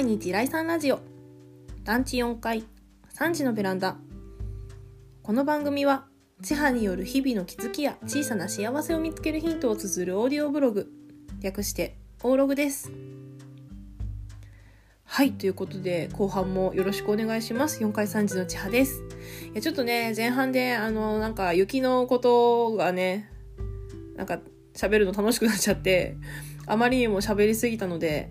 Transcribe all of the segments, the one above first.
毎日来産ラジオ。団地4階3時のベランダ。この番組は千葉による日々の気づきや小さな幸せを見つけるヒントを綴るオーディオブログ。略してオーログです。はいということで後半もよろしくお願いします。4階3時の千葉です。いやちょっとね前半であのなんか雪のことがねなんか喋るの楽しくなっちゃってあまりにも喋りすぎたので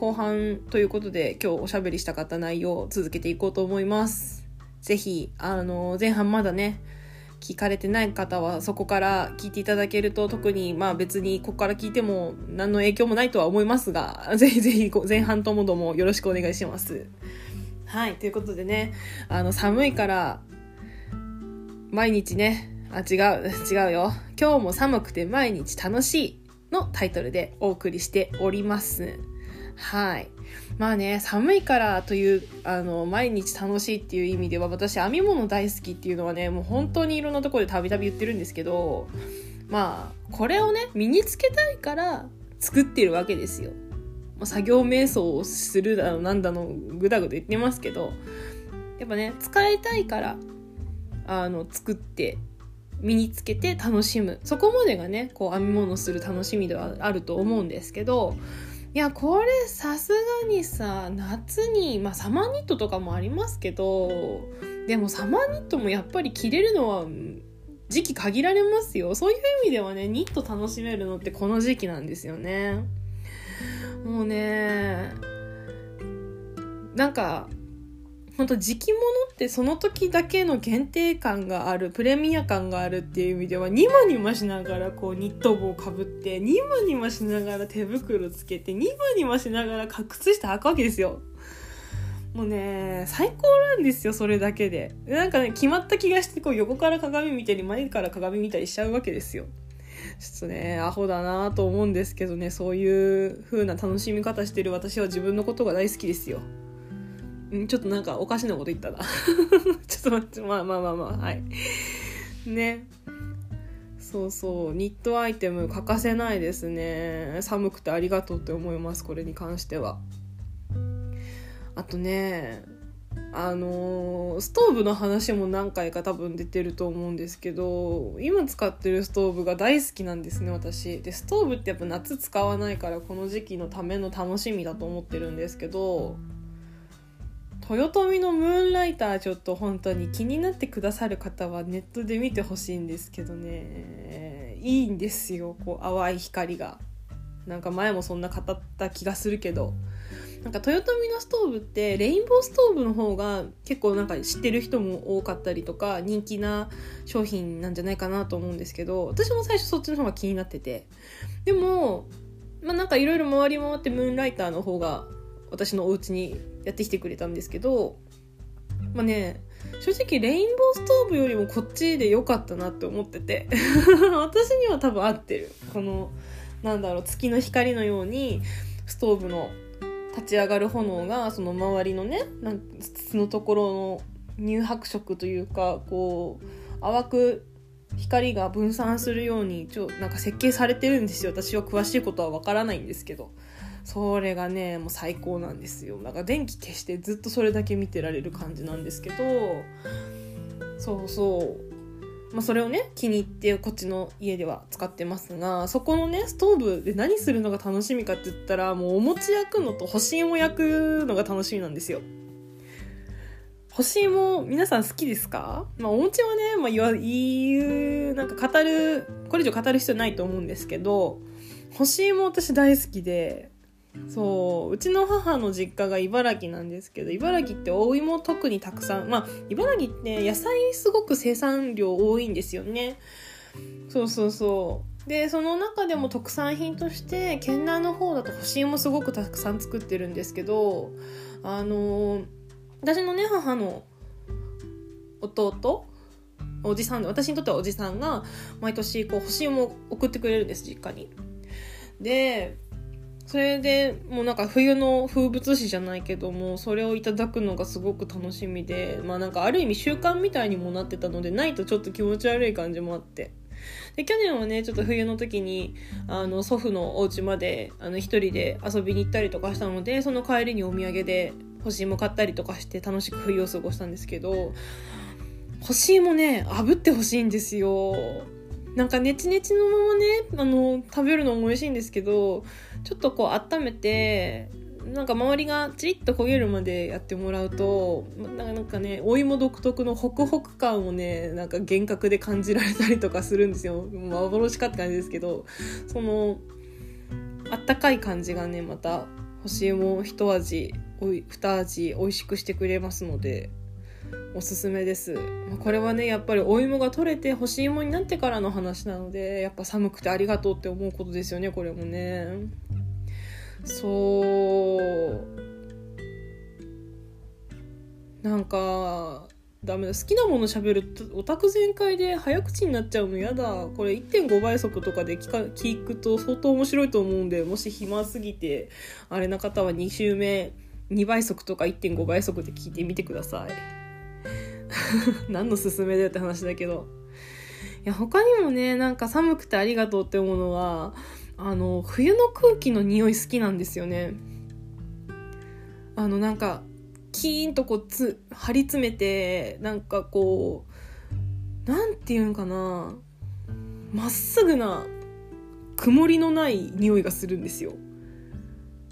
後半ということで今日おしゃべりしたかった内容を続けていこうと思います。ぜひ、あの、前半まだね、聞かれてない方はそこから聞いていただけると特にまあ別にここから聞いても何の影響もないとは思いますが、ぜひぜひ前半ともどもよろしくお願いします。はい、ということでね、あの寒いから毎日ね、あ、違う、違うよ。今日も寒くて毎日楽しいのタイトルでお送りしております。はい。まあね、寒いからという、あの、毎日楽しいっていう意味では、私、編み物大好きっていうのはね、もう本当にいろんなところでたびたび言ってるんですけど、まあ、これをね、身につけたいから作ってるわけですよ。作業瞑想をするだの、なんだの、ぐだぐだ言ってますけど、やっぱね、使いたいから、あの、作って身につけて楽しむそこまでがねこう編み物する楽しみではあると思うんですけどいやこれさすがにさ夏にまあサマーニットとかもありますけどでもサマーニットもやっぱり着れるのは時期限られますよ。そういう意味ではねニット楽しめるのってこの時期なんですよね。もうねなんか本当時期物ってその時だけの限定感があるプレミア感があるっていう意味ではニマニマしながらこうニット帽をかぶってニマニマしながら手袋つけてニマニマしながら靴下履くわけですよ。もうね最高なんですよそれだけで。なんかね決まった気がしてこう横から鏡見たり前から鏡見たりしちゃうわけですよ。ちょっとねアホだなと思うんですけどねそういう風な楽しみ方してる私は自分のことが大好きですよ。んちょっとなんかおかしなこと言ったな。ちょっと待ってまあまあまあまあはい。ね。そうそう。ニットアイテム欠かせないですね。寒くてありがとうって思いますこれに関しては。あとねあのー、ストーブの話も何回か多分出てると思うんですけど今使ってるストーブが大好きなんですね私。でストーブってやっぱ夏使わないからこの時期のための楽しみだと思ってるんですけど豊臣のムーンライターちょっと本当に気になってくださる方はネットで見てほしいんですけどね。いいんですよ。こう淡い光が。なんか前もそんな語った気がするけど。なんか豊臣のストーブってレインボーストーブの方が結構なんか知ってる人も多かったりとか人気な商品なんじゃないかなと思うんですけど私も最初そっちの方が気になってて。でもまあなんかいろいろ回り回ってムーンライターの方が私のお家にやってきてくれたんですけどまあね正直レインボーストーブよりもこっちで良かったなって思ってて 私には多分合ってる。このなんだろう月の光のようにストーブの立ち上がる炎がその周りのねなん筒のところの乳白色というかこう淡く光が分散するようにちょなんか設計されてるんですよ。私は詳しいことはわからないんですけど。それがねもう最高なんですよ。だから電気消してずっとそれだけ見てられる感じなんですけどそうそう。まあ、それをね気に入ってこっちの家では使ってますがそこのねストーブで何するのが楽しみかって言ったらもうお餅焼くのと干し芋焼くのが楽しみなんですよ。干し芋皆さん好きですか？まあお餅はね、まあ、言うなんか語るこれ以上語る必要ないと思うんですけど干し芋私大好きでそううちの母の実家が茨城なんですけど茨城ってお芋特にたくさんまあ茨城って野菜すごく生産量多いんですよねそうそうそうでその中でも特産品として県内の方だと干し芋すごくたくさん作ってるんですけどあの私のね母の弟おじさん私にとってはおじさんが毎年こう干し芋を送ってくれるんです実家に。でそれでもうなんか冬の風物詩じゃないけどもそれをいただくのがすごく楽しみでまあなんかある意味習慣みたいにもなってたのでないとちょっと気持ち悪い感じもあって。で去年はねちょっと冬の時にあの祖父のお家まであの一人で遊びに行ったりとかしたのでその帰りにお土産で干し芋買ったりとかして楽しく冬を過ごしたんですけど干し芋ね炙ってほしいんですよ。なんかネチネチのままねあの食べるのも美味しいんですけどちょっとこう温めてなんか周りがチリッと焦げるまでやってもらうとなんかねお芋独特のホクホク感をねなんか幻覚で感じられたりとかするんですよ。幻かって感じですけどそのあったかい感じがねまた干し芋一味二味美味しくしてくれますのでおすすめです。これはねやっぱりお芋が取れて干し芋になってからの話なのでやっぱ寒くてありがとうって思うことですよねこれもね。そう。なんかダメだ。好きなもの喋るとオタク全開で早口になっちゃうのやだ。これ1.5倍速とかで聞か聞くと相当面白いと思うんでもし暇すぎてあれな方は2週目2倍速とか1.5倍速で聞いてみてください。何の勧めだよって話だけど。いや他にもねなんか寒くてありがとうって思うのはあの冬の空気の匂い好きなんですよね。あのなんかキーンとこうつ張り詰めてなんかこうなんていうんかなまっすぐな曇りのない匂いがするんですよ。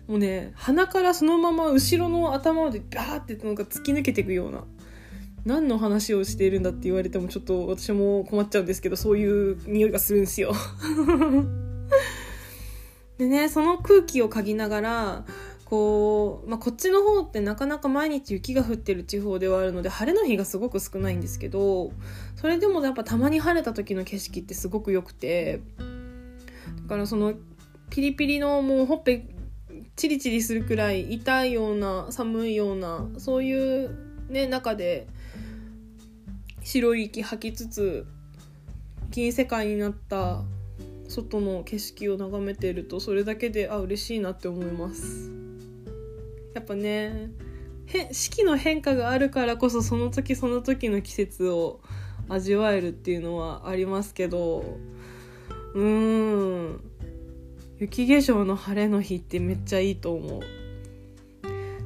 もうね鼻からそのまま後ろの頭までバーってなんか突き抜けていくような。何の話をしているんだって言われてもちょっと私も困っちゃうんですけどそういう匂いがするんですよ。でねその空気を嗅ぎながらこう、まあ、こっちの方ってなかなか毎日雪が降ってる地方ではあるので晴れの日がすごく少ないんですけどそれでもやっぱたまに晴れた時の景色ってすごく良くてだからそのピリピリのもうほっぺチリチリするくらい痛いような寒いようなそういうね中で白い息吐きつつ銀世界になった外の景色を眺めているとそれだけであ嬉しいなって思います。やっぱね四季の変化があるからこそその時その時の季節を味わえるっていうのはありますけどうーん雪化粧の晴れの日ってめっちゃいいと思う。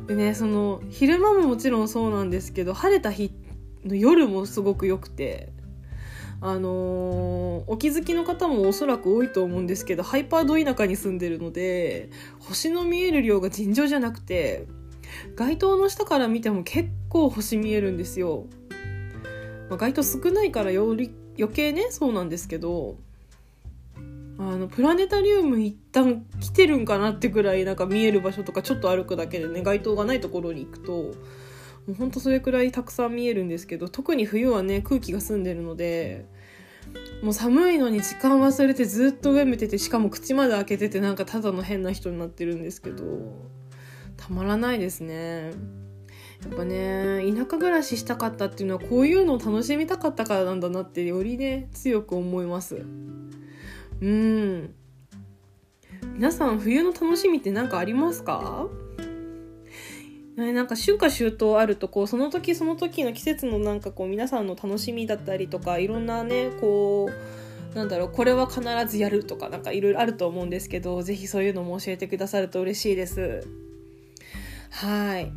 でねその昼間ももちろんそうなんですけど晴れた日の夜もすごく良くてあのー、お気づきの方もおそらく多いと思うんですけどハイパード田舎に住んでるので星の見える量が尋常じゃなくて街灯の下から見ても結構星見えるんですよ、まあ、街灯少ないからより余計ねそうなんですけどあのプラネタリウム一旦来てるんかなってくらいなんか見える場所とかちょっと歩くだけでね街灯がないところに行くともうほんとそれくらいたくさん見えるんですけど特に冬はね空気が澄んでるのでもう寒いのに時間忘れてずっと上見ててしかも口まで開けててなんかただの変な人になってるんですけどたまらないですね。やっぱね田舎暮らししたかったっていうのはこういうのを楽しみたかったからなんだなってよりね強く思います。うん。皆さん冬の楽しみって何かありますか？ね、なんか春夏秋冬あるとこうその時その時の季節のなんかこう皆さんの楽しみだったりとかいろんなねこうなんだろうこれは必ずやるとかなんかいろいろあると思うんですけど是非そういうのも教えてくださると嬉しいです。はい。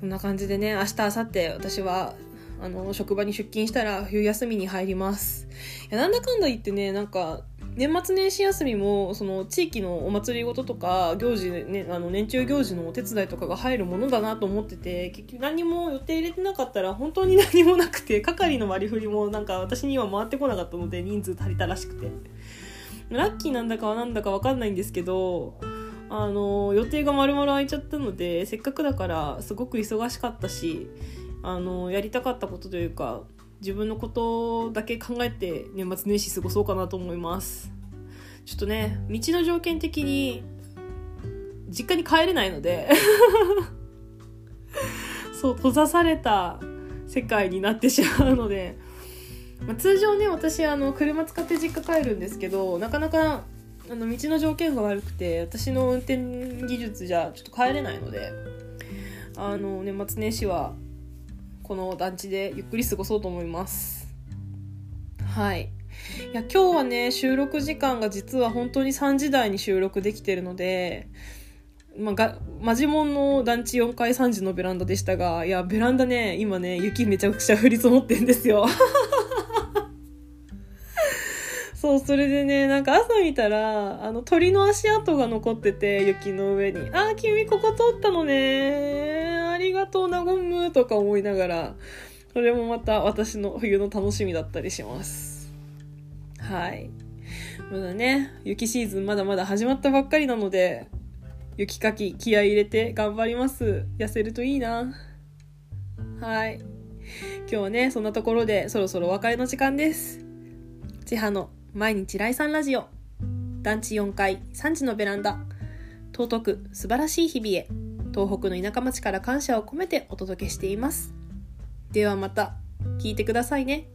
こんな感じでね明日明後日私はあの職場に出勤したら冬休みに入ります。いやなんだかんだ言ってねなんか年末年始休みもその地域のお祭りごととか行事、ね、あの年中行事のお手伝いとかが入るものだなと思ってて結局何も予定入れてなかったら本当に何もなくて係の割り振りもなんか私には回ってこなかったので人数足りたらしくて。ラッキーなんだかはなんだか分かんないんですけどあの予定が丸々空いちゃったのでせっかくだからすごく忙しかったしあのやりたかったことというか自分のことだけ考えて年末年始過ごそうかなと思います。ちょっとね道の条件的に実家に帰れないので そう閉ざされた世界になってしまうので、まあ、通常ね私あの車使って実家帰るんですけどなかなかあの道の条件が悪くて私の運転技術じゃちょっと帰れないのであの年末年始はこの団地でゆっくり過ごそうと思いますはいいや、今日はね、収録時間が実は本当に3時台に収録できてるので、まあ、が、マジモンの団地4階3時のベランダでしたが、いや、ベランダね、今ね、雪めちゃくちゃ降り積もってんですよ。そう、それでね、なんか朝見たら、あの、鳥の足跡が残ってて、雪の上に。あ、君ここ通ったのね。ありがとう、なごむ、とか思いながら、それもまた私の冬の楽しみだったりします。はい。まだね、雪シーズンまだまだ始まったばっかりなので、雪かき気合い入れて頑張ります。痩せるといいな。はい。今日はね、そんなところでそろそろお別れの時間です。千葉の毎日来産ラジオ。団地4階3時のベランダ。尊く素晴らしい日々へ。東北の田舎町から感謝を込めてお届けしています。ではまた聞いてくださいね。